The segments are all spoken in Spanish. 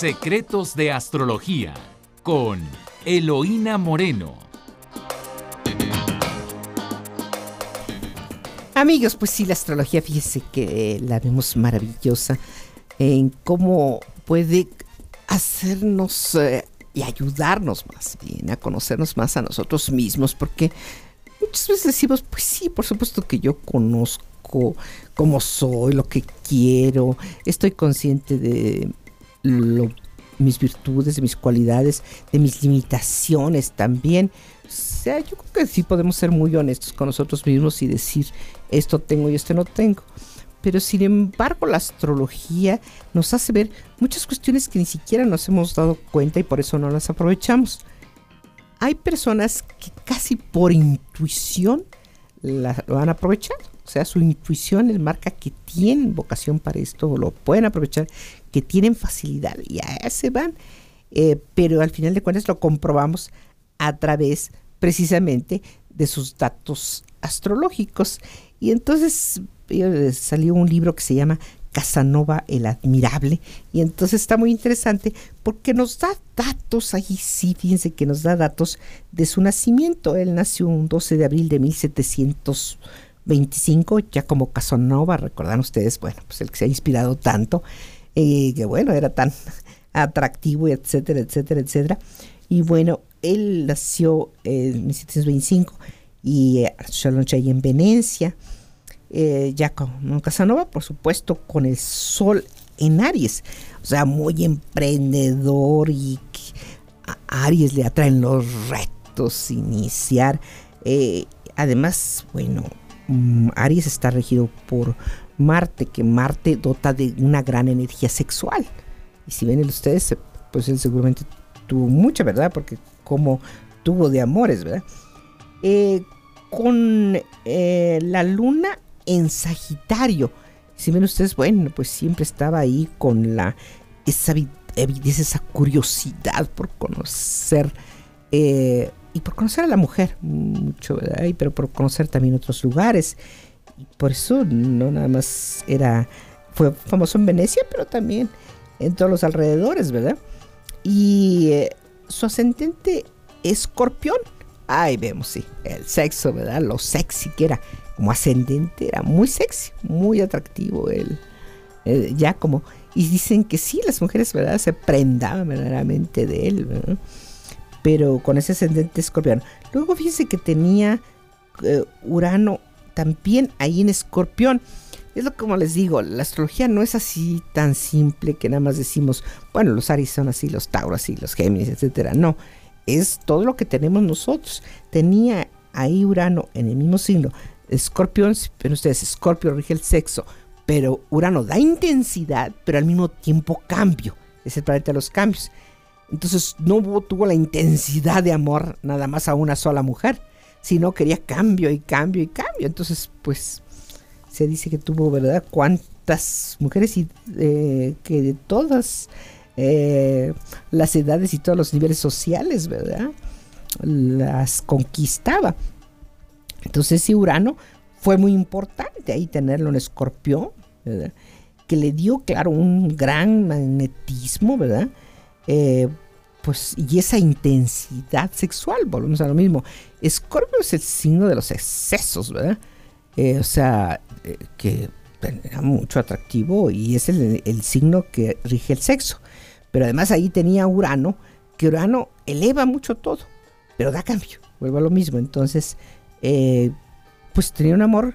Secretos de Astrología con Eloína Moreno. Amigos, pues sí, la astrología, fíjese que la vemos maravillosa en cómo puede hacernos eh, y ayudarnos más bien a conocernos más a nosotros mismos, porque muchas veces decimos, pues sí, por supuesto que yo conozco cómo soy, lo que quiero, estoy consciente de mis virtudes, de mis cualidades, de mis limitaciones también. O sea, yo creo que sí podemos ser muy honestos con nosotros mismos y decir, esto tengo y esto no tengo. Pero sin embargo, la astrología nos hace ver muchas cuestiones que ni siquiera nos hemos dado cuenta y por eso no las aprovechamos. Hay personas que casi por intuición lo han aprovechado. O sea, su intuición les marca que tienen vocación para esto, lo pueden aprovechar, que tienen facilidad y a ese van. Eh, pero al final de cuentas lo comprobamos a través precisamente de sus datos astrológicos. Y entonces eh, salió un libro que se llama Casanova el Admirable. Y entonces está muy interesante porque nos da datos, ahí sí, fíjense que nos da datos de su nacimiento. Él nació un 12 de abril de 1725, ya como Casanova, recordan ustedes, bueno, pues el que se ha inspirado tanto, eh, que bueno, era tan atractivo, etcétera, etcétera, etcétera. Y bueno, él nació en 1725 y eh, en Venecia eh, ya con Casanova, por supuesto, con el sol en Aries, o sea, muy emprendedor y a Aries le atraen los retos, iniciar. Eh, además, bueno, Aries está regido por Marte, que Marte dota de una gran energía sexual. Y si ven ustedes, pues él seguramente tuvo mucha, ¿verdad? Porque como tuvo de amores, ¿verdad? Eh, con la luna en Sagitario. Si ven ustedes, bueno, pues siempre estaba ahí con la esa esa curiosidad por conocer eh, y por conocer a la mujer mucho, ¿verdad? pero por conocer también otros lugares. Por eso no nada más era fue famoso en Venecia, pero también en todos los alrededores, ¿verdad? Y eh, su ascendente escorpión. Ahí vemos, sí, el sexo, ¿verdad? Lo sexy que era como ascendente, era muy sexy, muy atractivo él. ya como, y dicen que sí, las mujeres, ¿verdad? Se prendaban verdaderamente de él, Pero con ese ascendente escorpión. Luego fíjense que tenía eh, Urano también ahí en escorpión. Es lo como les digo, la astrología no es así tan simple que nada más decimos, bueno, los Aries son así, los Tauros así, los Géminis, etcétera. No, es todo lo que tenemos nosotros. Tenía ahí Urano en el mismo signo Escorpión, pero ustedes, Escorpio rige el sexo, pero Urano da intensidad, pero al mismo tiempo cambio. Es el planeta de los cambios. Entonces no tuvo la intensidad de amor nada más a una sola mujer, sino quería cambio y cambio y cambio. Entonces, pues se dice que tuvo, ¿verdad? Cuántas mujeres y eh, que de todas eh, las edades y todos los niveles sociales, ¿verdad? Las conquistaba. Entonces ese Urano fue muy importante ahí tenerlo en escorpión, ¿verdad? que le dio, claro, un gran magnetismo, ¿verdad? Eh, pues, y esa intensidad sexual, volvemos a lo mismo. Escorpio es el signo de los excesos, ¿verdad? Eh, o sea, eh, que era mucho atractivo y es el, signo que rige el sexo. Pero además ahí tenía Urano, que Urano eleva mucho todo, pero da cambio, vuelvo a lo mismo. Entonces, eh, pues tenía un amor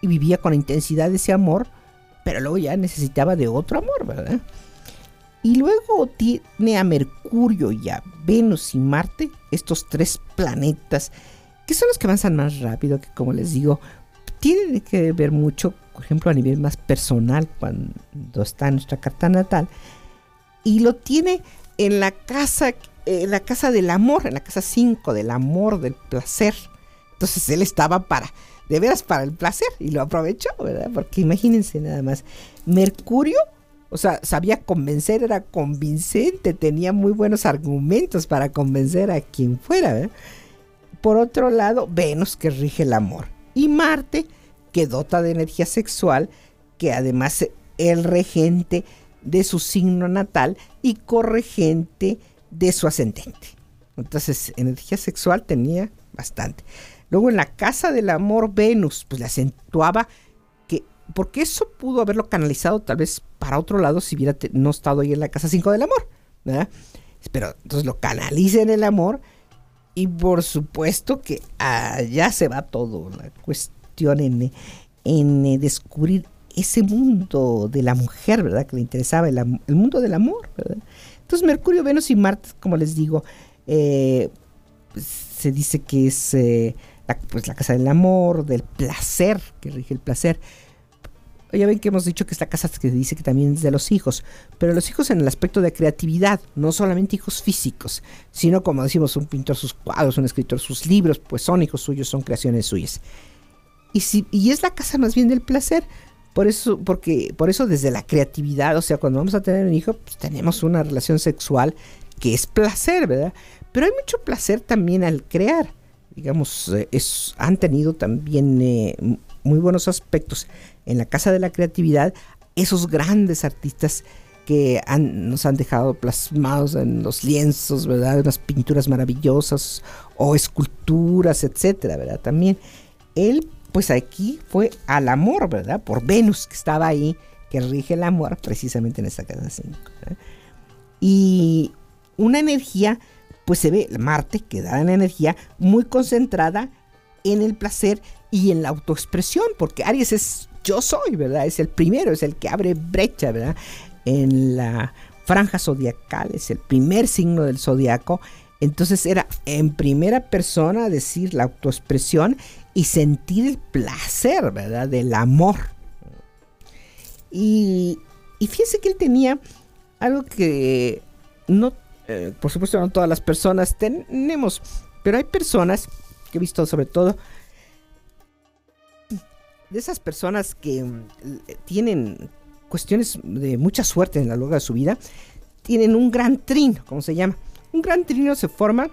y vivía con intensidad ese amor, pero luego ya necesitaba de otro amor, ¿verdad? Y luego tiene a Mercurio y a Venus y Marte, estos tres planetas, que son los que avanzan más rápido, que como les digo, tienen que ver mucho, por ejemplo, a nivel más personal, cuando está en nuestra carta natal, y lo tiene en la casa, en la casa del amor, en la casa 5, del amor, del placer. Entonces él estaba para, de veras para el placer y lo aprovechó, ¿verdad? Porque imagínense nada más, Mercurio, o sea, sabía convencer, era convincente, tenía muy buenos argumentos para convencer a quien fuera. Por otro lado, Venus, que rige el amor, y Marte, que dota de energía sexual, que además el regente de su signo natal y corregente de su ascendente. Entonces, energía sexual tenía bastante. Luego en la casa del amor Venus, pues le acentuaba porque eso pudo haberlo canalizado tal vez para otro lado si hubiera no estado ahí en la casa 5 del amor, ¿verdad? Pero entonces lo canaliza en el amor y por supuesto que allá se va todo, la cuestión en, en eh, descubrir ese mundo de la mujer, ¿verdad? Que le interesaba, el, mundo del amor, ¿verdad? Entonces Mercurio, Venus y Marte, como les digo, eh, pues, se dice que es eh, pues, la casa del amor, del placer, que rige el placer. Ya ven que hemos dicho que esta casa que dice que también es de los hijos, pero los hijos en el aspecto de creatividad, no solamente hijos físicos, sino como decimos, un pintor sus cuadros, un escritor sus libros, pues son hijos suyos, son creaciones suyas. Y, si, y es la casa más bien del placer, por eso, porque, por eso desde la creatividad, o sea, cuando vamos a tener un hijo, pues tenemos una relación sexual que es placer, ¿verdad? Pero hay mucho placer también al crear. Digamos, eh, es, han tenido también eh, muy buenos aspectos en la Casa de la Creatividad esos grandes artistas que nos han dejado plasmados en los lienzos, ¿verdad? Unas pinturas maravillosas o esculturas, etcétera, ¿verdad? También él pues aquí fue al amor, ¿verdad? Por Venus, que estaba ahí, que rige el amor precisamente en esta casa 5. Y una energía, pues se ve Marte, que da una energía muy concentrada en el placer y en la autoexpresión, porque Aries es yo soy, ¿verdad? Es el primero, es el que abre brecha, ¿verdad? En la franja zodiacal, es el primer signo del zodiaco. Entonces era en primera persona decir la autoexpresión y sentir el placer, ¿verdad? Del amor. Y, y fíjense que él tenía algo que no, eh, por supuesto no todas las personas tenemos, pero hay personas que he visto sobre todo de esas personas que mm, tienen cuestiones de mucha suerte en la largo de su vida, tienen un gran trino, como se llama. Un gran trino se forma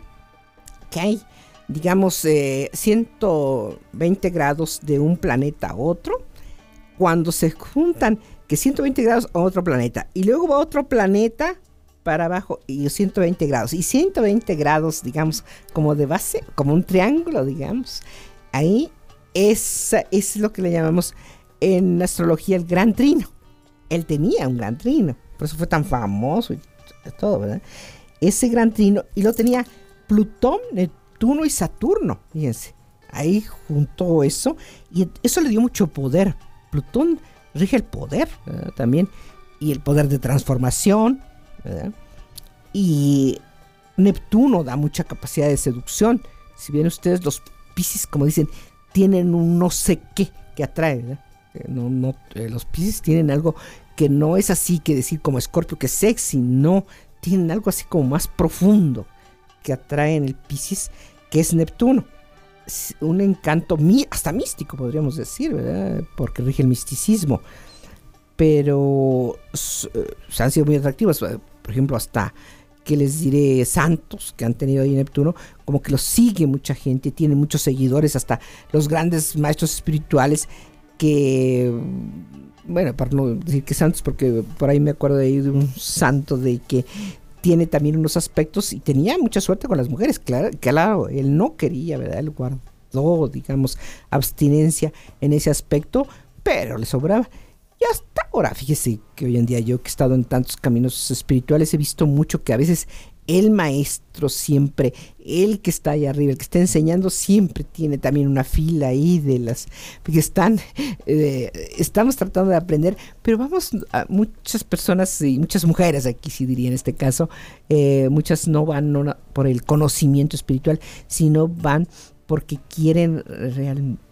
que hay digamos, 120 eh, grados de un planeta a otro, cuando se juntan que 120 grados a otro planeta y luego va otro planeta para abajo y 120 grados y 120 grados, digamos, como de base, como un triángulo, digamos, ahí es, es lo que le llamamos en astrología el gran trino. Él tenía un gran trino, por eso fue tan famoso y todo, ¿verdad? Ese gran trino y lo tenía Plutón, Neptuno y Saturno, fíjense. Ahí juntó eso y eso le dio mucho poder. Plutón rige el poder también y el poder de transformación. Y Neptuno da mucha capacidad de seducción. Si bien ustedes los Pisces, como dicen, tienen un no sé qué que atrae. Eh, no, no, eh, los Pisces tienen algo que no es así que decir como Escorpio que es sexy, no, tienen algo así como más profundo que atrae en el Pisces, que es Neptuno. Un encanto hasta místico, podríamos decir. Porque rige el misticismo. Pero eh, han sido muy atractivos. Eh, por ejemplo, hasta que les diré santos que han tenido ahí Neptuno, como que los sigue mucha gente, tiene muchos seguidores, hasta los grandes maestros espirituales que, bueno, para no decir que santos, porque por ahí me acuerdo de, de un santo de que tiene también unos aspectos y tenía mucha suerte con las mujeres, claro, claro, él no quería, ¿verdad? Él guardó, digamos, abstinencia en ese aspecto, pero le sobraba. Y hasta ahora, fíjese que hoy en día yo que he estado en tantos caminos espirituales he visto mucho que a veces el maestro siempre, el que está ahí arriba, el que está enseñando, siempre tiene también una fila ahí de las que están, eh, estamos tratando de aprender, pero vamos, a muchas personas y muchas mujeres aquí sí diría en este caso, eh, muchas no van por el conocimiento espiritual, sino van porque quieren realmente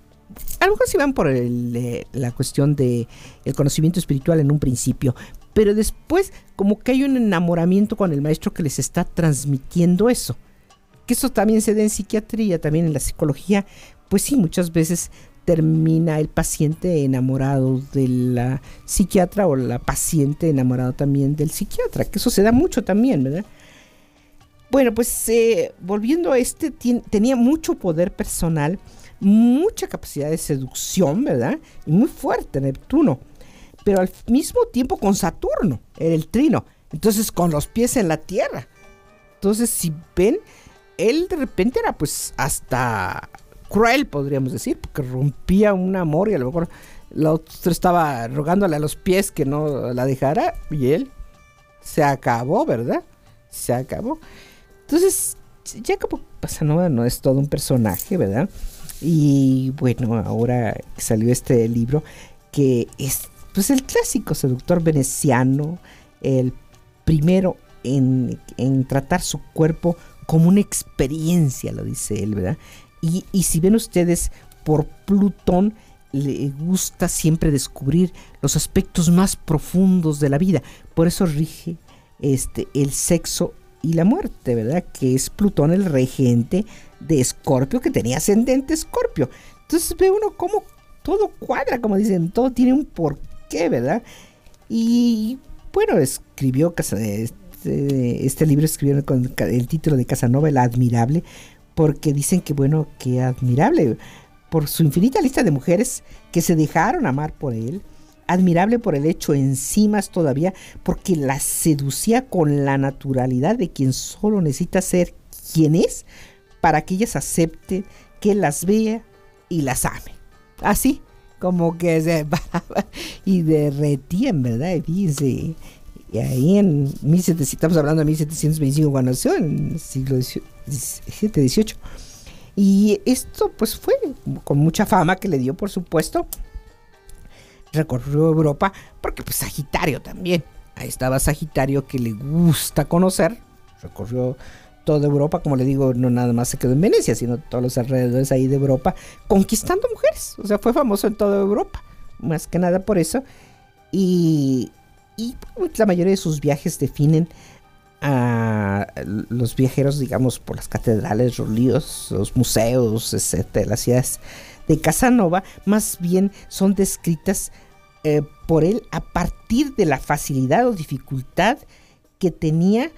a lo mejor sí van por eh, la cuestión de el conocimiento espiritual en un principio, pero después como que hay un enamoramiento con el maestro que les está transmitiendo eso. Que eso también se da en psiquiatría, también en la psicología. Pues sí, muchas veces termina el paciente enamorado de la psiquiatra o la paciente enamorado también del psiquiatra, que eso se da mucho también, ¿verdad? Bueno, pues eh, volviendo a este, tenía mucho poder personal, mucha capacidad de seducción, ¿verdad? Y muy fuerte Neptuno pero al mismo tiempo con Saturno, era el trino. Entonces con los pies en la tierra. Entonces si ven, él de repente era pues hasta cruel, podríamos decir, porque rompía un amor y a lo mejor la otra estaba rogándole a los pies que no la dejara y él se acabó, ¿verdad? Se acabó. Entonces, Jacopo Casanova no es todo un personaje, ¿verdad? Y bueno, ahora salió este libro que es pues el clásico seductor veneciano, el primero en, tratar su cuerpo como una experiencia, lo dice él, ¿verdad? Y, y si ven ustedes, por Plutón le gusta siempre descubrir los aspectos más profundos de la vida. Por eso rige este, el sexo y la muerte, ¿verdad? Que es Plutón el regente de Escorpio, que tenía ascendente Escorpio. Entonces ve uno cómo todo cuadra, como dicen, todo tiene un porqué, ¿verdad? Y bueno, escribió este, este libro, escribió con el título de Casanova, el admirable, porque dicen que, bueno, que admirable por su infinita lista de mujeres que se dejaron amar por él, admirable por el hecho encima todavía, porque las seducía con la naturalidad de quien solo necesita ser quien es para que ellas acepten que las vea y las ame. Así como que se y derretían, ¿verdad? Fíjense, y ahí en 1700, estamos hablando de 1725 cuando nació, en el siglo XVII, XVIII. Y esto pues fue con mucha fama que le dio, por supuesto. Recorrió Europa porque pues Sagitario también. Ahí estaba Sagitario que le gusta conocer. Recorrió toda Europa, como le digo, no nada más se quedó en Venecia, sino todos los alrededores ahí de Europa, conquistando mujeres. O sea, fue famoso en toda Europa, más que nada por eso. Y, pues, la mayoría de sus viajes definen a los viajeros, digamos, por las catedrales, los los museos, etcétera, las ciudades de Casanova, más bien son descritas eh, por él a partir de la facilidad o dificultad que tenía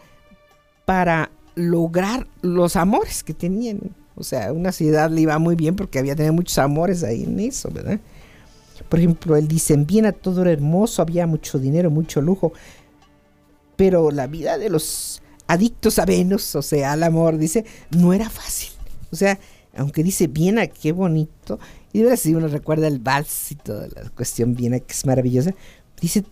para lograr los amores que tenían. O sea, una ciudad le iba muy bien porque había tenido muchos amores ahí en eso, ¿verdad? Por ejemplo, él dice, en Viena todo era hermoso, había mucho dinero, mucho lujo, pero la vida de los adictos a Venus, o sea, al amor, dice, no era fácil. O sea, aunque dice Viena, qué bonito, y de si uno recuerda el vals y toda la cuestión Viena, que es maravillosa, dice,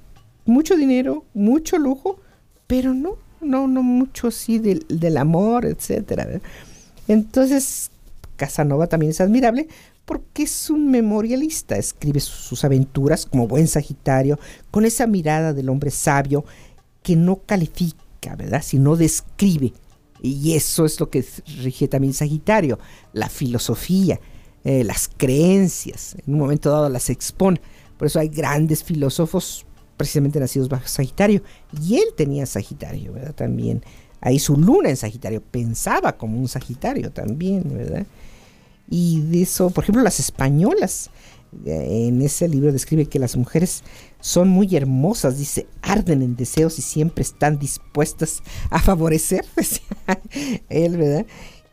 mucho dinero, mucho lujo, pero no, no, no mucho así del, del amor, etcétera. Entonces, Casanova también es admirable porque es un memorialista, escribe sus aventuras como buen Sagitario, con esa mirada del hombre sabio que no califica, ¿verdad? Sino describe. Y eso es lo que rige también Sagitario, la filosofía, eh, las creencias. En un momento dado las expone. Por eso hay grandes filósofos precisamente nacidos bajo Sagitario. Y él tenía Sagitario, ¿verdad? También. Ahí su luna en Sagitario. Pensaba como un Sagitario también, ¿verdad? Y de eso, por ejemplo, las españolas. Eh, en ese libro describe que las mujeres son muy hermosas, dice, arden en deseos y siempre están dispuestas a favorecer, él, ¿verdad?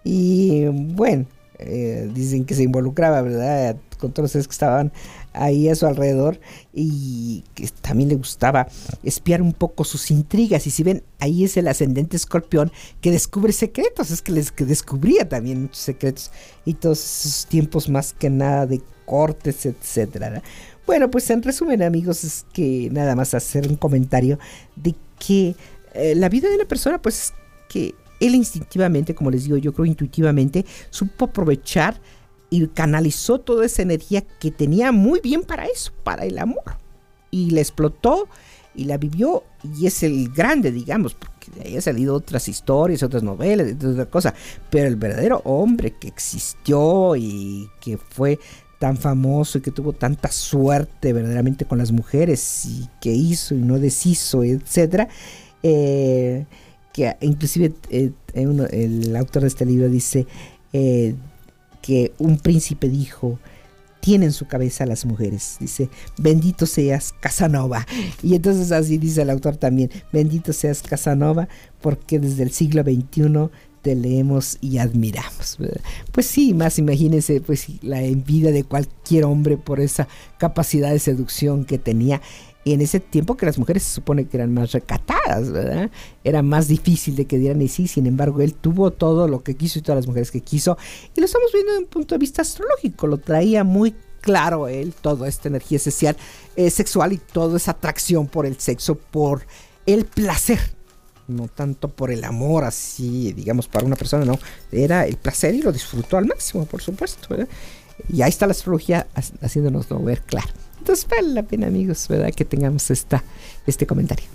Y bueno, eh, dicen que se involucraba, ¿verdad? Con todos los que estaban ahí a su alrededor y que también le gustaba espiar un poco sus intrigas. Y si ven, ahí es el ascendente escorpión que descubre secretos, es que les que descubría también muchos secretos y todos esos tiempos más que nada de cortes, etcétera. Bueno, pues en resumen, amigos, es que nada más hacer un comentario de que eh, la vida de una persona, pues es que él instintivamente, como les digo, yo creo intuitivamente, supo aprovechar y canalizó toda esa energía que tenía muy bien para eso, para el amor. Y la explotó y la vivió y es el grande, digamos, porque de ahí han salido otras historias, otras novelas, otras cosas. Pero el verdadero hombre que existió y que fue tan famoso y que tuvo tanta suerte verdaderamente con las mujeres y que hizo y no deshizo, etcétera, eh, que inclusive eh, el autor de este libro dice eh, que un príncipe dijo, tiene en su cabeza las mujeres. Dice, bendito seas Casanova. Y entonces así dice el autor también, bendito seas Casanova, porque desde el siglo XXI te leemos y admiramos. Pues sí, más imagínense pues la envidia de cualquier hombre por esa capacidad de seducción que tenía en ese tiempo que las mujeres se supone que eran más recatadas, ¿verdad? Era más difícil de que dieran y sí, sin embargo, él tuvo todo lo que quiso y todas las mujeres que quiso. Y lo estamos viendo desde un punto de vista astrológico, lo traía muy claro él, toda esta energía esencial, eh, sexual y toda esa atracción por el sexo, por el placer. No tanto por el amor, así, digamos, para una persona, no. Era el placer y lo disfrutó al máximo, por supuesto. Y ahí está la astrología haciéndonos ver claro. Entonces vale la pena, amigos, ¿verdad? Que tengamos esta, este comentario.